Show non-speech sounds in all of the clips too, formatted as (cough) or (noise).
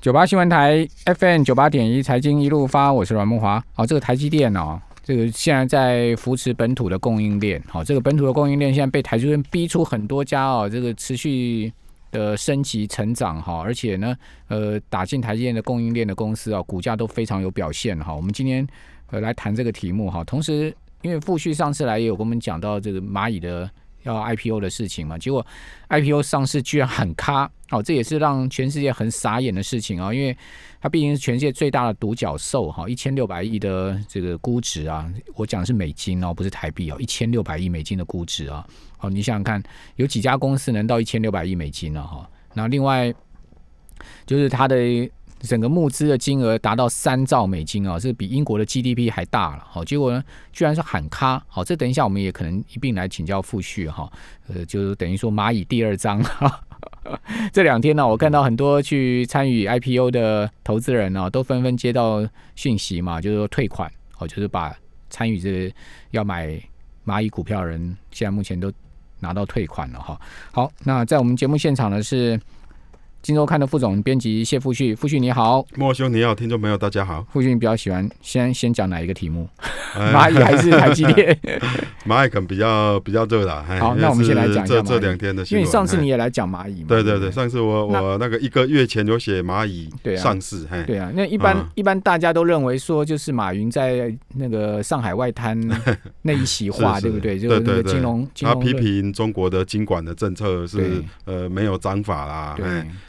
九八新闻台 FM 九八点一财经一路发，我是阮木华。好，这个台积电哦，这个现在在扶持本土的供应链。好，这个本土的供应链现在被台积电逼出很多家哦，这个持续的升级成长哈，而且呢，呃，打进台积电的供应链的公司啊，股价都非常有表现哈。我们今天呃来谈这个题目哈，同时因为复续上次来也有跟我们讲到这个蚂蚁的。要 IPO 的事情嘛，结果 IPO 上市居然很卡，哦，这也是让全世界很傻眼的事情啊，因为它毕竟是全世界最大的独角兽哈，一千六百亿的这个估值啊，我讲的是美金哦，不是台币哦，一千六百亿美金的估值啊，好，你想想看，有几家公司能到一千六百亿美金呢？哈，那另外就是它的。整个募资的金额达到三兆美金啊，是比英国的 GDP 还大了。好，结果呢，居然是喊卡。好，这等一下我们也可能一并来请教傅旭哈。呃，就是等于说蚂蚁第二章。(laughs) 这两天呢，我看到很多去参与 IPO 的投资人呢，都纷纷接到讯息嘛，就是说退款。好，就是把参与这要买蚂蚁股票的人，现在目前都拿到退款了哈。好，那在我们节目现场呢是。金周刊的副总编辑谢富旭，富旭你好，莫兄你好，听众朋友大家好。富旭比较喜欢先先讲哪一个题目？(laughs) 蚂蚁还是台积电？(laughs) 蚂蚁可能比较比较热啦。好，那我们先来讲这这两天的，因为上次你也来讲蚂蚁嘛。对对对，上次我我那个一个月前有写蚂蚁上市。对啊，那一般一般大家都认为说，就是马云在那个上海外滩 (laughs) 那一席话，对不对？就是那个金融，他批评中国的监管的政策是呃没有章法啦。对。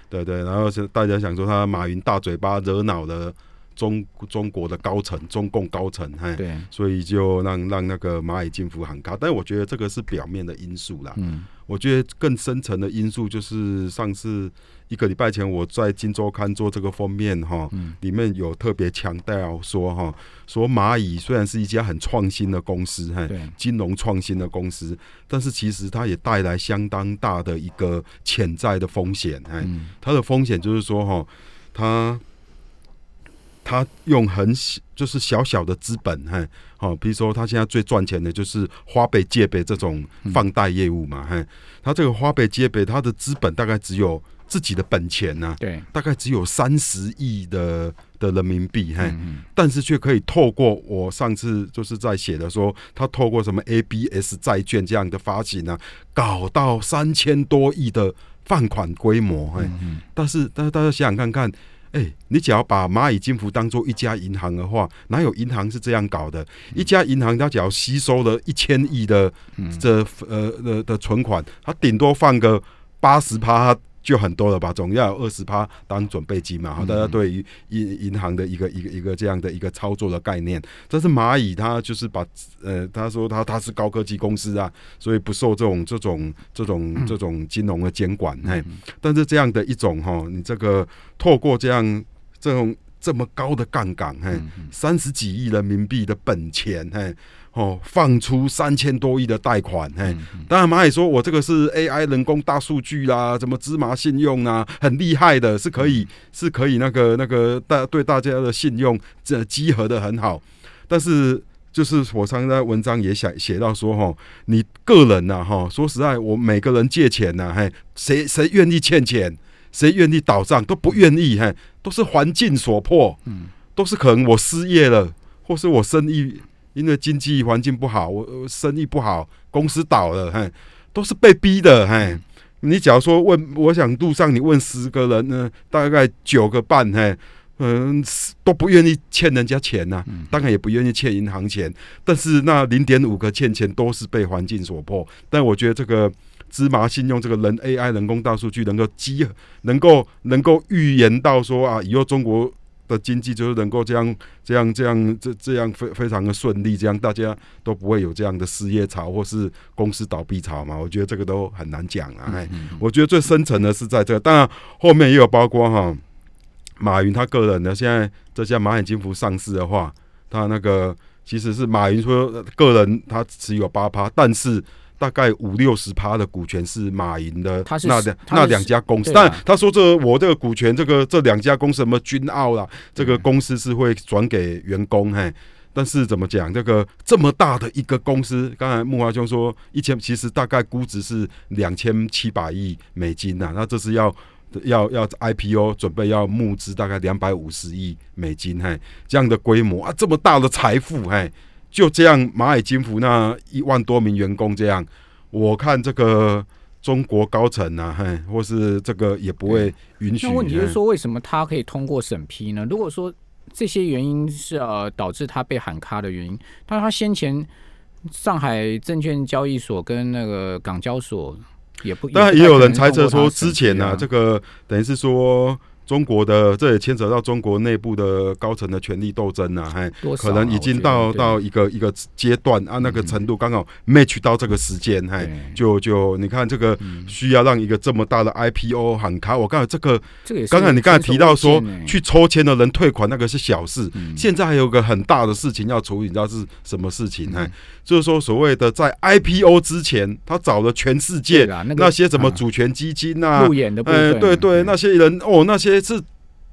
对对，然后是大家想说他马云大嘴巴惹恼了中中国的高层，中共高层，哎，对，所以就让让那个蚂蚁金服喊卡，但我觉得这个是表面的因素啦。嗯，我觉得更深层的因素就是上次一个礼拜前我在《金周刊》做这个封面哈，里面有特别强调说哈，说蚂蚁虽然是一家很创新的公司，嘿，金融创新的公司，但是其实它也带来相当大的一个潜在的风险，哎，它的风险就是说哈，它。他用很小，就是小小的资本，哈，好，比如说他现在最赚钱的就是花呗借呗这种放贷业务嘛，哈，他这个花呗借呗，他的资本大概只有自己的本钱呢，对，大概只有三十亿的的人民币，哈，但是却可以透过我上次就是在写的说，他透过什么 ABS 债券这样的发行呢，搞到三千多亿的放款规模，哈，但是但是大家想想看看。哎，你只要把蚂蚁金服当做一家银行的话，哪有银行是这样搞的？一家银行它只要吸收了一千亿的这呃的的存款，它顶多放个八十趴。就很多了吧，总要有二十趴当准备金嘛。好，大家对于银银行的一个一个一个这样的一个操作的概念，但是蚂蚁它就是把呃，他说他他是高科技公司啊，所以不受这种这种这种这种金融的监管。嘿，但是这样的一种哈，你这个透过这样这种这么高的杠杆，嘿，三十几亿人民币的本钱，嘿。哦，放出三千多亿的贷款，嘿，当然蚂蚁说，我这个是 AI 人工大数据啦，什么芝麻信用啊，很厉害的，是可以是可以那个那个大对大家的信用这集合的很好。但是就是我常在文章也写写到说，哈，你个人呐，哈，说实在，我每个人借钱呐，嘿，谁谁愿意欠钱，谁愿意倒账都不愿意，嘿，都是环境所迫，嗯，都是可能我失业了，或是我生意。因为经济环境不好，我生意不好，公司倒了，嘿，都是被逼的，嘿。你假如说问，我想路上你问十个人呢，大概九个半，嘿，嗯，都不愿意欠人家钱呐，当然也不愿意欠银行钱，但是那零点五个欠钱都是被环境所迫。但我觉得这个芝麻信用这个人 AI 人工大数据能够积，能够能够预言到说啊，以后中国。的经济就是能够这样、这样、这样、这这样非非常的顺利，这样大家都不会有这样的失业潮或是公司倒闭潮嘛？我觉得这个都很难讲啊。哎，我觉得最深层的是在这个，当然后面也有包括哈，马云他个人的，现在这家蚂蚁金服上市的话，他那个其实是马云说个人他持有八趴，但是。大概五六十趴的股权是马云的，那两那两家公司。但他说这我这个股权，这个这两家公司什么君傲啦，这个公司是会转给员工嘿。但是怎么讲，这个这么大的一个公司，刚才木华兄说一千，其实大概估值是两千七百亿美金呐。那这是要要要 IPO 准备要募资大概两百五十亿美金，嘿，这样的规模啊，这么大的财富，嘿，就这样蚂蚁金服那一万多名员工这样，我看这个中国高层啊，嘿，或是这个也不会允许。那问题就是嘿说，为什么他可以通过审批呢？如果说这些原因是呃导致他被喊卡的原因，但他先前上海证券交易所跟那个港交所也不，当然也有人猜测说，之前呢、呢、这个等于是说中国的，这也牵扯到中国内部的高层的权力斗争啊，嘿，多少啊可能已经到到一个一个阶段啊，那个程度刚好 match 到这个时间，嘿，就就你看这个需要让一个这么大的 IPO 喊卡，我刚才这个这个也刚才你刚才提到说去抽签的人退款那个是小事，嗯。现在还有个很大的事情要处理，你知道是什么事情？嗯。哎、就是说所谓的在 IPO 之前，他找了全世界那些什么啊。主权基金啊，路演的部哎，分，对对，嗯那些人哦，那些是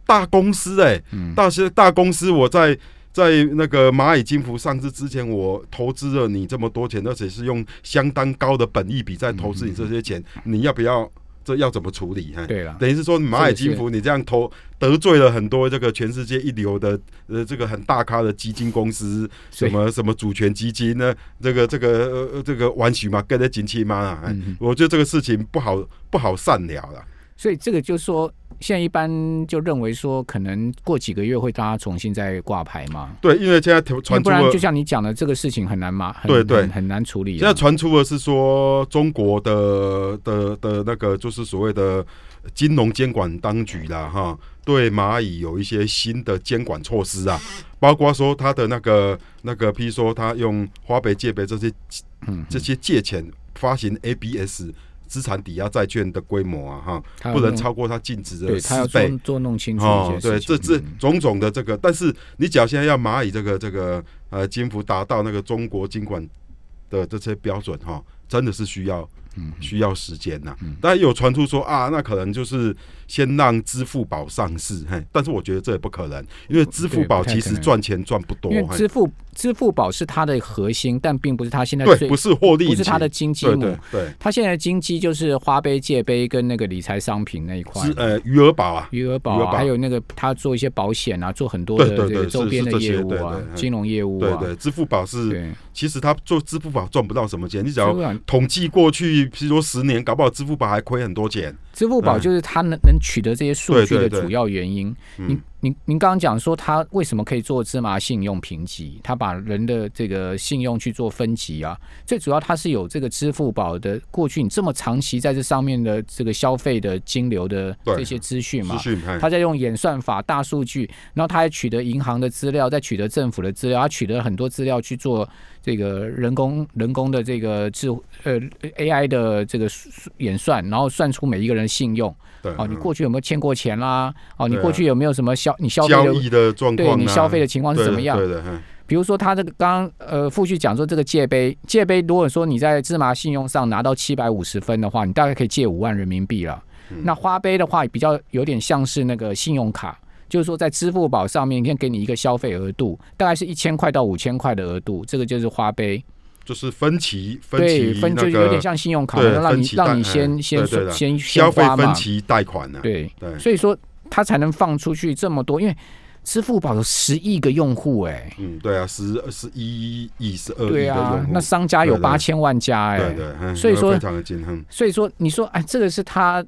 大公司哎、嗯大些大公司，我在在那个蚂蚁金服上市之前，我投资了你这么多钱，而且是用相当高的本益比在投资你这些钱，你要不要？这要怎么处理？哎，对了，等于是说蚂蚁金服，你这样投得罪了很多这个全世界一流的呃这个很大咖的基金公司，什么什么主权基金呢？这个这个呃这个弯曲嘛，跟着景气嘛啊，我觉得这个事情不好不好善了啦。所以这个就是说，现在一般就认为说，可能过几个月会大家重新再挂牌嘛。对，因为现在传不然就，像你讲的，这个事情很难嘛，很对对很很难处理啊。现在传出的是说中国的的的那个就是所谓的金融监管当局啦，哈，对蚂蚁有一些新的监管措施啊，包括说他的那个那个，譬如说他用花呗、借呗这些嗯，这些借钱发行 ABS 资产抵押债券的规模啊，哈，不能超过它净值的四倍做。弄清楚一哦，对。这这嗯种种的这个，但是你只要现在要蚂蚁这个这个呃金服达到那个中国金管的这些标准哈、真的是需要嗯需要时间呐、当然有传出说啊，那可能就是先让支付宝上市，嘿，但是我觉得这也不可能，因为支付宝其实赚钱赚不多，嘿因为支付支付宝是它的核心，但并不是它现在对，不是获利，不是它的经济母。对对。对，它现在的经济就是花呗、借呗跟那个理财商品那一块。呃余额宝啊，余额宝啊，还有那个他做一些保险啊，做很多对的这个周边的业务啊对，金融业务啊，对对，支付宝是，其实他做支付宝赚不到什么钱，你只要统计过去，譬如说十年，搞不好支付宝还亏很多钱。支付宝就是它能能取得这些数据的主要原因。嗯您您您刚刚讲说它为什么可以做芝麻信用评级？它把人的这个信用去做分级啊，最主要它是有这个支付宝的过去你这么长期在这上面的这个消费的金流的这些资讯嘛他在用演算法、大数据，然后他还取得银行的资料，再取得政府的资料，他取得很多资料去做这个人工人工的这个智呃 AI 的这个演算，然后算出每一个人的信用。对哦，你嗯过去有没有欠过钱啦？哦，你过去有没有什么消你消费的？的状况、啊，对你消费的情况是怎么样？对比如说他这个刚刚呃副局讲说这个借呗，借呗如果说你在芝麻信用上拿到七百五十分的话，你大概可以借五万人民币了。嗯那花呗的话比较有点像是那个信用卡。就是说，在支付宝上面，先给你一个消费额度，大概是一千块到五千块的额度，这个就是花呗。就是分期分对，期分那个就有点像信用卡，对让你让你先嗯先先消费。分期贷款呢、对，对，所以说他才能放出去这么多，因为支付宝有十亿个用户，哎，嗯，对啊，十十一亿、十二亿对啊户，，那商家有八千万家，哎，对对，嗯所以说非常的惊恨。所以说你说，哎，这个是他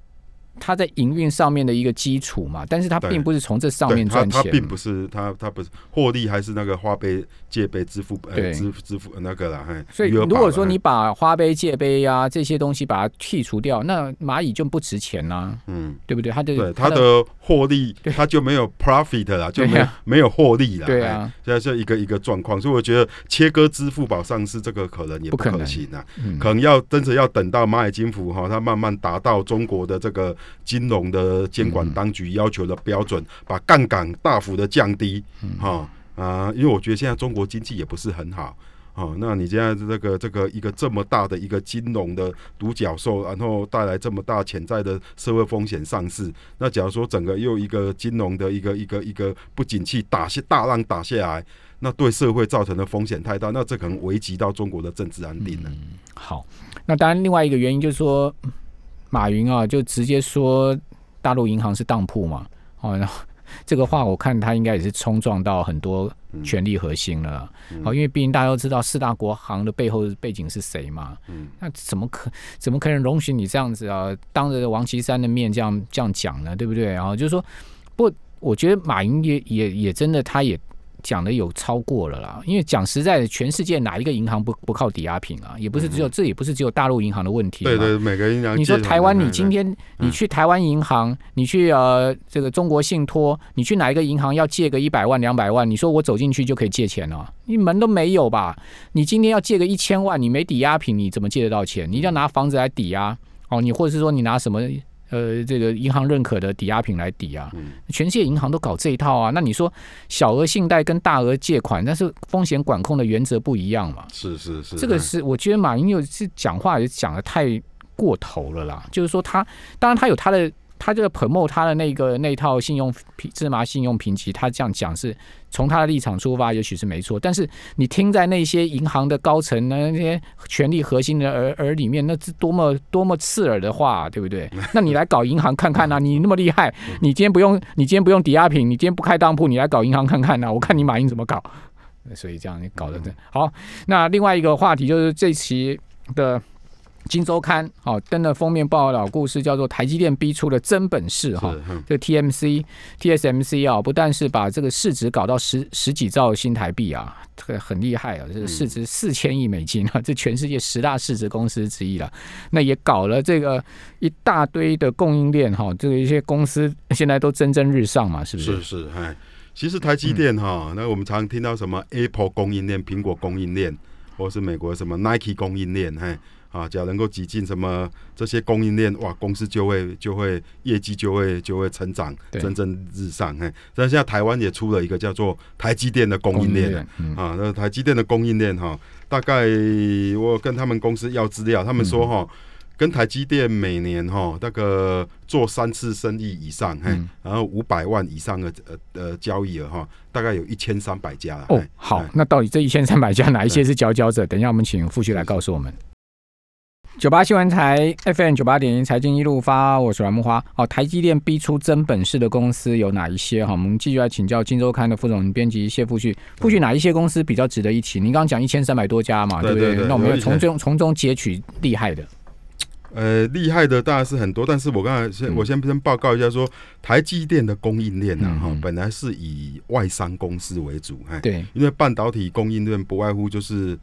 他在营运上面的一个基础嘛，但是它并不是从这上面赚钱，并不是它它不是获利，还是那个花呗、借呗、支付呃对。支支付那个啦，嘿所以如果说你把花呗、借呗呀、这些东西把它剔除掉，那蚂蚁就不值钱啦、嗯，对不对？它的对它的获利，(laughs) 它就没有 profit 啦，就没有啊。没有获利啦。对啊。哎，现在是一个一个状况，所以我觉得切割支付宝上市这个可能也不不可行啊，嗯。可能要真的要等到蚂蚁金服哈，它慢慢达到中国的这个金融的监管当局要求的标准，把杠杆大幅的降低，哈啊，因为我觉得现在中国经济也不是很好。哦，那你现在这个这个一个这么大的一个金融的独角兽，然后带来这么大潜在的社会风险上市，那假如说整个又一个金融的一个一个一个不景气打下大浪打下来，那对社会造成的风险太大，那这可能危及到中国的政治安定了。好，那当然另外一个原因就是说，马云啊就直接说大陆银行是当铺嘛，哦，然后这个话我看他应该也是冲撞到很多权力核心了啦，哦，因为毕竟大家都知道四大国行的背后背景是谁嘛，嗯那怎么可怎么可能容许你这样子啊，当着王岐山的面这样这样讲呢？对不对？然后就是说，不我觉得马云也也也真的他也。讲的有超过了啦，因为讲实在的，全世界哪一个银行不不靠抵押品啊？也不是只有，这也不是只有大陆银行的问题。对对，每个银行你说台湾，嗯你今天你去台湾银行，你去呃这个中国信托，你去哪一个银行要借个一百万两百万，你说我走进去就可以借钱了？你门都没有吧？你今天要借个一千万，你没抵押品，你怎么借得到钱？你一定要拿房子来抵押哦，你或者是说你拿什么？呃，这个银行认可的抵押品来抵押，嗯全世界银行都搞这一套啊。那你说小额信贷跟大额借款，但是风险管控的原则不一样嘛？是是是，这个哎是我觉得马云又是讲话也讲的太过头了啦。就是说他当然他有他的他这个 promote 他的那个那套信用评芝麻信用评级，他这样讲是从他的立场出发，也许是没错。但是你听在那些银行的高层呢，那些权力核心的耳耳里面，那是多么多么刺耳的话，对不对？(laughs) 那你来搞银行看看啊，你那么厉害，你今天不用你今天不用抵押品，你今天不开当铺，你来搞银行看看啊，我看你马云怎么搞。(laughs) 所以这样你搞得这好。那另外一个话题就是这期的。金周刊哦登了封面报道故事叫做台积电逼出了真本事哈，是嗯这 TMC、TSMC 啊，不但是把这个市值搞到十十几兆新台币啊，这个很厉害啊，这个市值四千亿美金啊，这全世界十大市值公司之一了。那也搞了这个一大堆的供应链哈，这个一些公司现在都蒸蒸日上嘛，是不是是是，哎，其实台积电哈，那我们常听到什么 Apple 供应链、苹果供应链，或是美国什么 Nike 供应链，嘿。啊，只要能够挤进什么这些供应链，哇，公司就会就会业绩就会就会成长，对蒸蒸日上。嘿，但现在台湾也出了一个叫做台积电的供应链，嗯啊，那台积电的供应链哈，大概我跟他们公司要资料，他们说哈，跟台积电每年哈那个做三次生意以上，嘿，嗯然后五百万以上的呃呃交易额哈，大概有一千三百家啦哦，好，那到底这一千三百家哪一些是佼佼者？等一下我们请傅旭来告诉我们。九八新闻台 FM 九八点一财经一路发，我是阮木花。好，台积电逼出真本事的公司有哪一些？哈，我们继续来请教《金周刊》的副总编辑谢富旭。富旭，哪一些公司比较值得一提？您刚刚讲一千三百多家嘛，不对不对那我们要从中从中截取厉害的。呃，厉害的当然是很多，但是我刚才先、嗯我先先报告一下说，台积电的供应链呢、嗯哈、嗯本来是以外商公司为主，哎，对，因为半导体供应链不外乎就是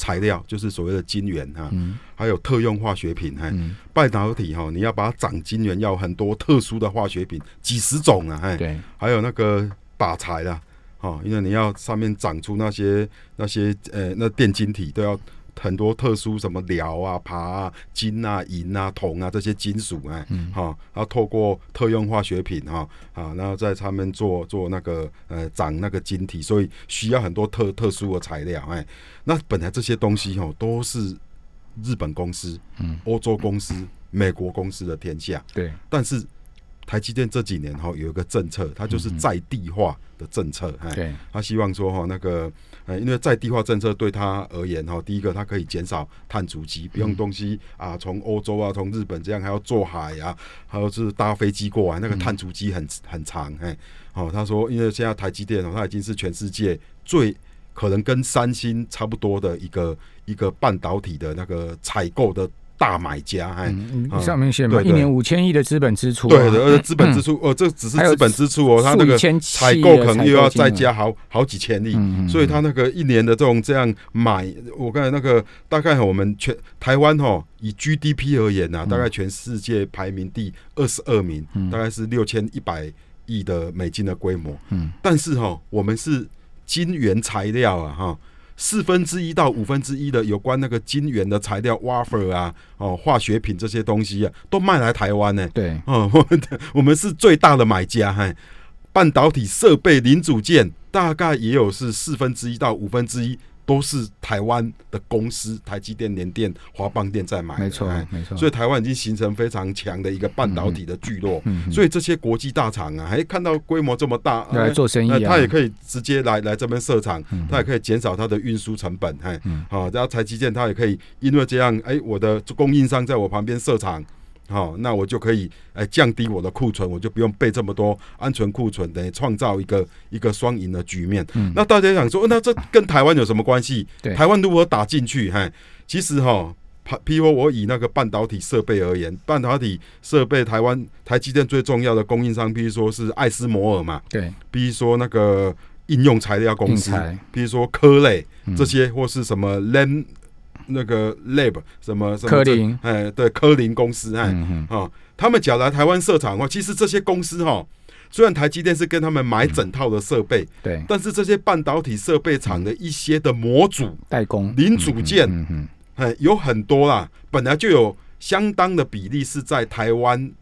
材料，就是所谓的晶圆哈，嗯。还有特用化学品，哎，嗯，半导体哈，你要把它长晶圆，要很多特殊的化学品，几十种啊，哎，对，还有那个靶材啦，哦，因为你要上面长出那些那些呃那电晶体都要很多特殊什么镣啊、爬啊、金啊、银啊、铜啊这些金属哎，嗯。哈、然后透过特用化学品哈啊，然后在上面做做那个呃长那个晶体，所以需要很多特特殊的材料哎。那本来这些东西哦都是日本公司、嗯。欧洲公司、美国公司的天下，对，但是台积电这几年哈有一个政策，它就是在地化的政策，哎、对，他希望说哈那个呃，因为在地化政策对他而言哈，第一个它可以减少碳足迹，不用东西啊从欧洲啊从日本这样还要坐海啊，还有是搭飞机过来，那个碳足迹很很长哎。哦，他说因为现在台积电哦，它已经是全世界最可能跟三星差不多的一个一个半导体的那个采购的大买家哎。上面写嘛，一年五千亿的资本支出啊，对的，而且资本支出哦，这只是资本支出哦，它那个采购可能又要再加好好几千亿，所以他那个一年的这种这样买，我刚才那个大概我们全台湾哈以 GDP 而言呐、嗯大概全世界排名第二十二名，嗯大概是六千一百亿的美金的规模。嗯但是哈，我们是金原材料啊哈。四分之一到五分之一的有关那个晶圆的材料 wafer 啊，哦，化学品这些东西啊，都卖来台湾呢。对，哦，我们的我们是最大的买家，嗨，半导体设备零组件大概也有是四分之一到五分之一都是台湾的公司，台积电、联电、华邦电在买的，没错哎，没错，所以台湾已经形成非常强的一个半导体的聚落，嗯嗯所以这些国际大厂啊，还看到规模这么大，要来做生意那啊，他也可以直接来来这边设厂，嗯他也可以减少它的运输成本，哎，嗯。好、然后台积电它也可以因为这样，哎，我的供应商在我旁边设厂，好、那我就可以哎降低我的库存，我就不用备这么多安全库存，等于创造一个一个双赢的局面。那大家想说，呃那这跟台湾有什么关系？对台湾如何打进去？嘿，其实哈。譬如我以那个半导体设备而言，半导体设备台湾台积电最重要的供应商，譬如说是艾斯摩尔嘛，对，比如说那个应用材料公司比如说科类嗯这些，或是什么 Lam 那个 Lab 什么什么科林。哎，对，科林公司，哎，嗯他们假如来台湾设厂的话，其实这些公司哈，虽然台积电是跟他们买整套的设备，对，但是这些半导体设备厂的一些的模组、代工零组件，嗯有很多啦，本来就有相当的比例是在台湾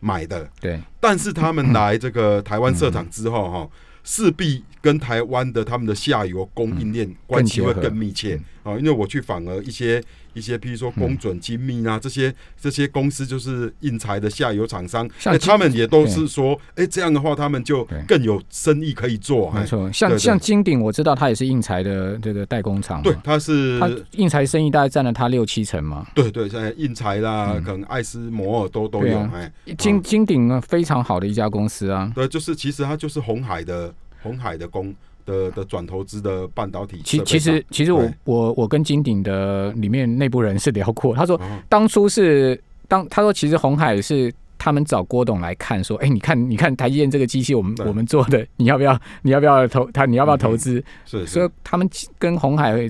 买的，对，但是他们 (coughs) 来这个台湾设厂之后，哈，势必跟台湾的他们的下游供应链关系会更密切啊。因为我去访了一些一些，譬如说工准精密啊，这些这些公司就是印材的下游厂商，像哎他们也都是说，哎，这样的话他们就更有生意可以做。哎。没错，像像金鼎，我知道它也是印材的这个代工厂嘛，对，它是它印材生意大概占了它六七成嘛。对对，现在印材啦，可能艾斯摩尔都都有，哎，金金鼎呢非常好的一家公司啊，对，就是其实它就是红海的红海的公的的转投资的半导体其其实其实我我我跟金鼎的里面内部人士聊过，他说哦当初是当他说其实红海是他们找郭董来看说，哎、你看你看台积电这个机器我们我们做的，(laughs) 你要不要你要不要投他你要不要投资？是。所以，他们跟红海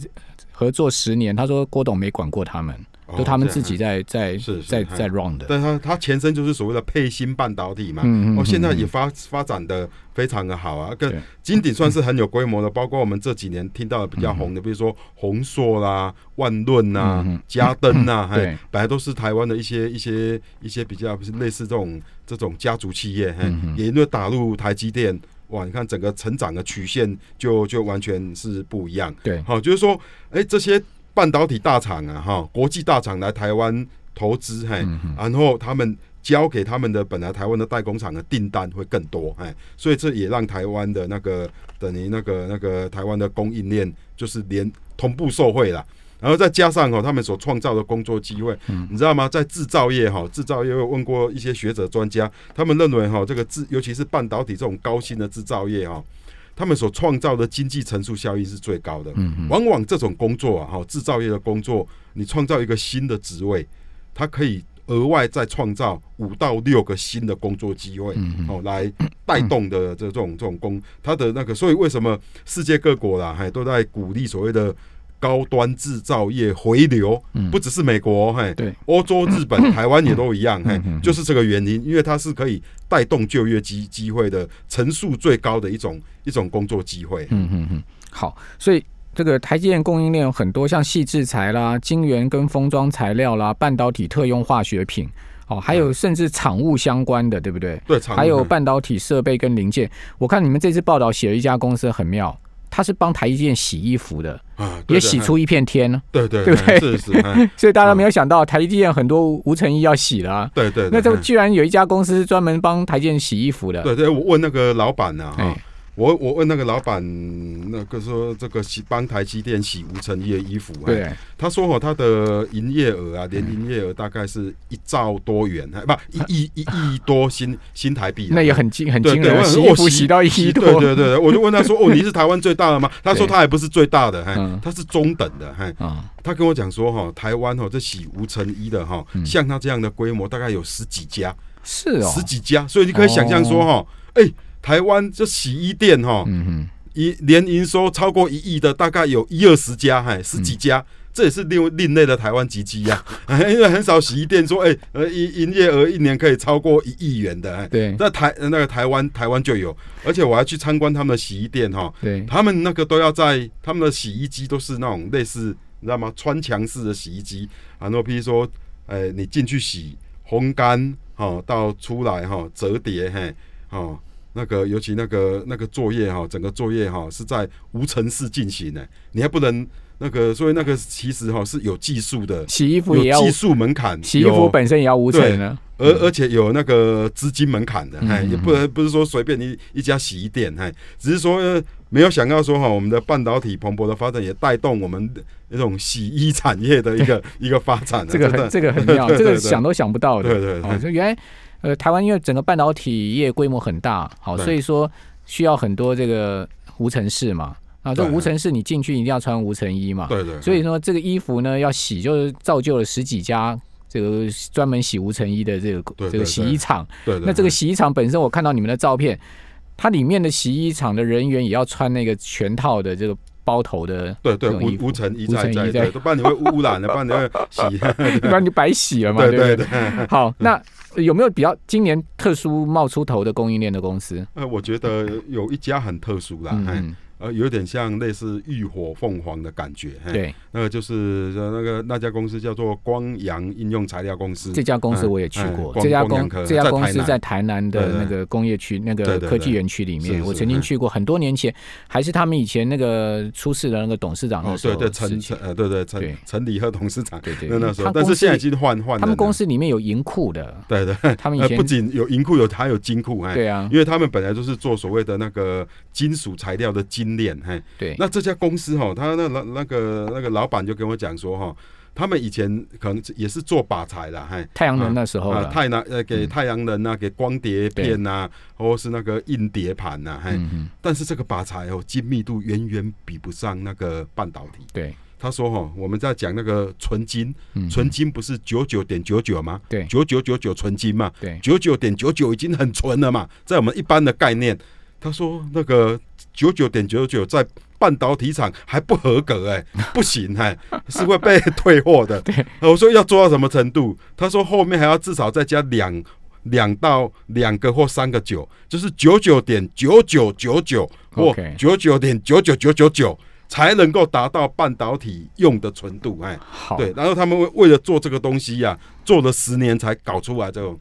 合作十年，他说郭董没管过他们，就他们自己在在在在 run 的。但它它前身就是所谓的配芯半导体嘛，哦，现在嗯也发发展的非常的好啊，跟对。金鼎算是很有规模的，包括我们这几年听到的比较红的，比如说宏硕啦、万润呐嘉登呐，对。嘿，本来都是台湾的一些一些一些比较类似这种这种家族企业，嘿也因为打入台积电。哇，你看整个成长的曲线就就完全是不一样。对，好，就是说，哎、这些半导体大厂啊，哈，国际大厂来台湾投资，嘿，嗯然后他们交给他们的本来台湾的代工厂的订单会更多，哎，所以这也让台湾的那个等于那个那个台湾的供应链就是连同步受惠了。然后再加上哦，他们所创造的工作机会，你知道吗？在制造业哈，制造业我问过一些学者专家，他们认为哈，这个制尤其是半导体这种高新的制造业哈，他们所创造的经济乘数效益是最高的。嗯往往这种工作啊，哈，制造业的工作，你创造一个新的职位，它可以额外再创造五到六个新的工作机会，嗯哦，来带动的这种这种工，它的那个，所以为什么世界各国啦，还都在鼓励所谓的高端制造业回流，不只是美国，嘿，嗯对，欧洲、日本、(coughs) 台湾也都一样，嘿。就是这个原因，因为它是可以带动就业机机会的层数最高的一种一种工作机会。嗯嗯嗯，好，所以这个台积电供应链有很多，像细制材啦、晶圆跟封装材料啦、半导体特用化学品，哦，还有甚至厂物相关的，对不对？对，还有嗯半导体设备跟零件。我看你们这次报道写了一家公司很妙，它是帮台积电洗衣服的，啊，也洗，出一片天呢。对对对不对是是，哎 (laughs) 所以大家没有想到，台积电很多无尘衣要洗了啊。对对，对那这哎居然有一家公司专门帮台积电洗衣服的。对对，我问那个老板呢，我我问那个老板，那个说这个洗帮台积电洗无尘衣的衣服，啊，对，他说哦，他的营业额啊，年营业额大概是一兆多元，哎，不一亿一亿多新新台币啊，那也很惊很惊人，我洗衣服洗到一亿多。对对对，我就问他说：“哦，(laughs) 你是台湾最大的吗？”他说他还不是最大的，嘿嗯，他是中等的，嘿。啊，他跟我讲说，哈，台湾哈这洗无尘衣的哈，像他这样的规模大概有十几家，是嗯哦，十几家，所以你可以想象说，哈，哎，台湾这洗衣店哈，一年营收超过一亿的大概有一二十家，嗨，十几家。这也是另另类的台湾奇迹呀，(laughs) 因为很少洗衣店说，哎、呃，营营业额一年可以超过一亿元的，哎，对。在台那个台湾台湾就有，而且我还去参观他们的洗衣店哈，对，他们那个都要在他们的洗衣机都是那种类似你知道吗？穿墙式的洗衣机，然后譬如说，呃，你进去洗烘干，哈，到出来哈折叠，嘿，哦，那个尤其那个那个作业哈，整个作业哈是在无尘室进行的，你还不能。那个，所以那个其实哈是有技术的，洗衣服也要有技术门槛，洗衣服本身也要无尘呢。而而且有那个资金门槛的，哎、嗯也不能不是说随便一一家洗衣店，哎，只是说、呃没有想到说哈，我们的半导体蓬勃的发展也带动我们那种洗衣产业的一个 (laughs) 一个发展啊，这个很这个很 (laughs) 妙，这个想都想不到的。对对原来呃，台湾因为整个半导体业规模很大，好，所以说需要很多这个无尘室嘛。啊，这无尘室你进去一定要穿无尘衣嘛。对对，所以说这个衣服呢要洗，就是造就了十几家这个专门洗无尘衣的这个这个洗衣厂。对对，那这个洗衣厂本身，我看到你们的照片，它里面的洗衣厂的人员也要穿那个全套的这个包头的对对无无尘一再再对，都不然你会污染了，(laughs) 不然你会洗，(laughs) 不然你白洗了嘛，(laughs) 对对对？好，那有没有比较今年特殊冒出头的供应链的公司？呃，我觉得有一家很特殊啦，嗯，呃，有点像类似浴火凤凰的感觉，嘿，对，那个就是呃那个那家公司叫做光阳应用材料公司，这家公司我也去嗯过，嗯这家公这家公司在台南的那个工业区那个科技园区里面，我曾经嗯去过，很多年前还是他们以前那个出事的那个董事长哦的，时候对对，陈陈呃，对对对。陈陈李和董事长，对对，那那时候但是现在已经换换他们公司里面有银库的，对对，他们以前呃不仅有银库有还有金库，哎，对啊，因为他们本来就是做所谓的那个金属材料的精炼，嘿，对，那这家公司哈，他那那那个那个老板就跟我讲说哈，他们以前可能也是做靶材的，嘿。太阳能那时候啊，太阳呃，给嗯。太阳能啊，给光碟片呐、或是那个硬碟盘呐，嘿，但是这个靶材哦，精密度远远比不上那个半导体。对，他说哈，我们在讲那个纯金，嗯纯金不是九九点九九吗？对。九九九九纯金嘛，对，九九点九九已经很纯了嘛，在我们一般的概念，他说那个九九点九九在半导体厂还不合格哎、(laughs) 不行哎、是会被退货的。(laughs) 对，我说要做到什么程度？他说后面还要至少再加两两到两个或三个九，就是九九点九九九九或九九点九九九九九。才能够达到半导体用的纯度，哎，好，对，然后他们为为了做这个东西呀、做了十年才搞出来这种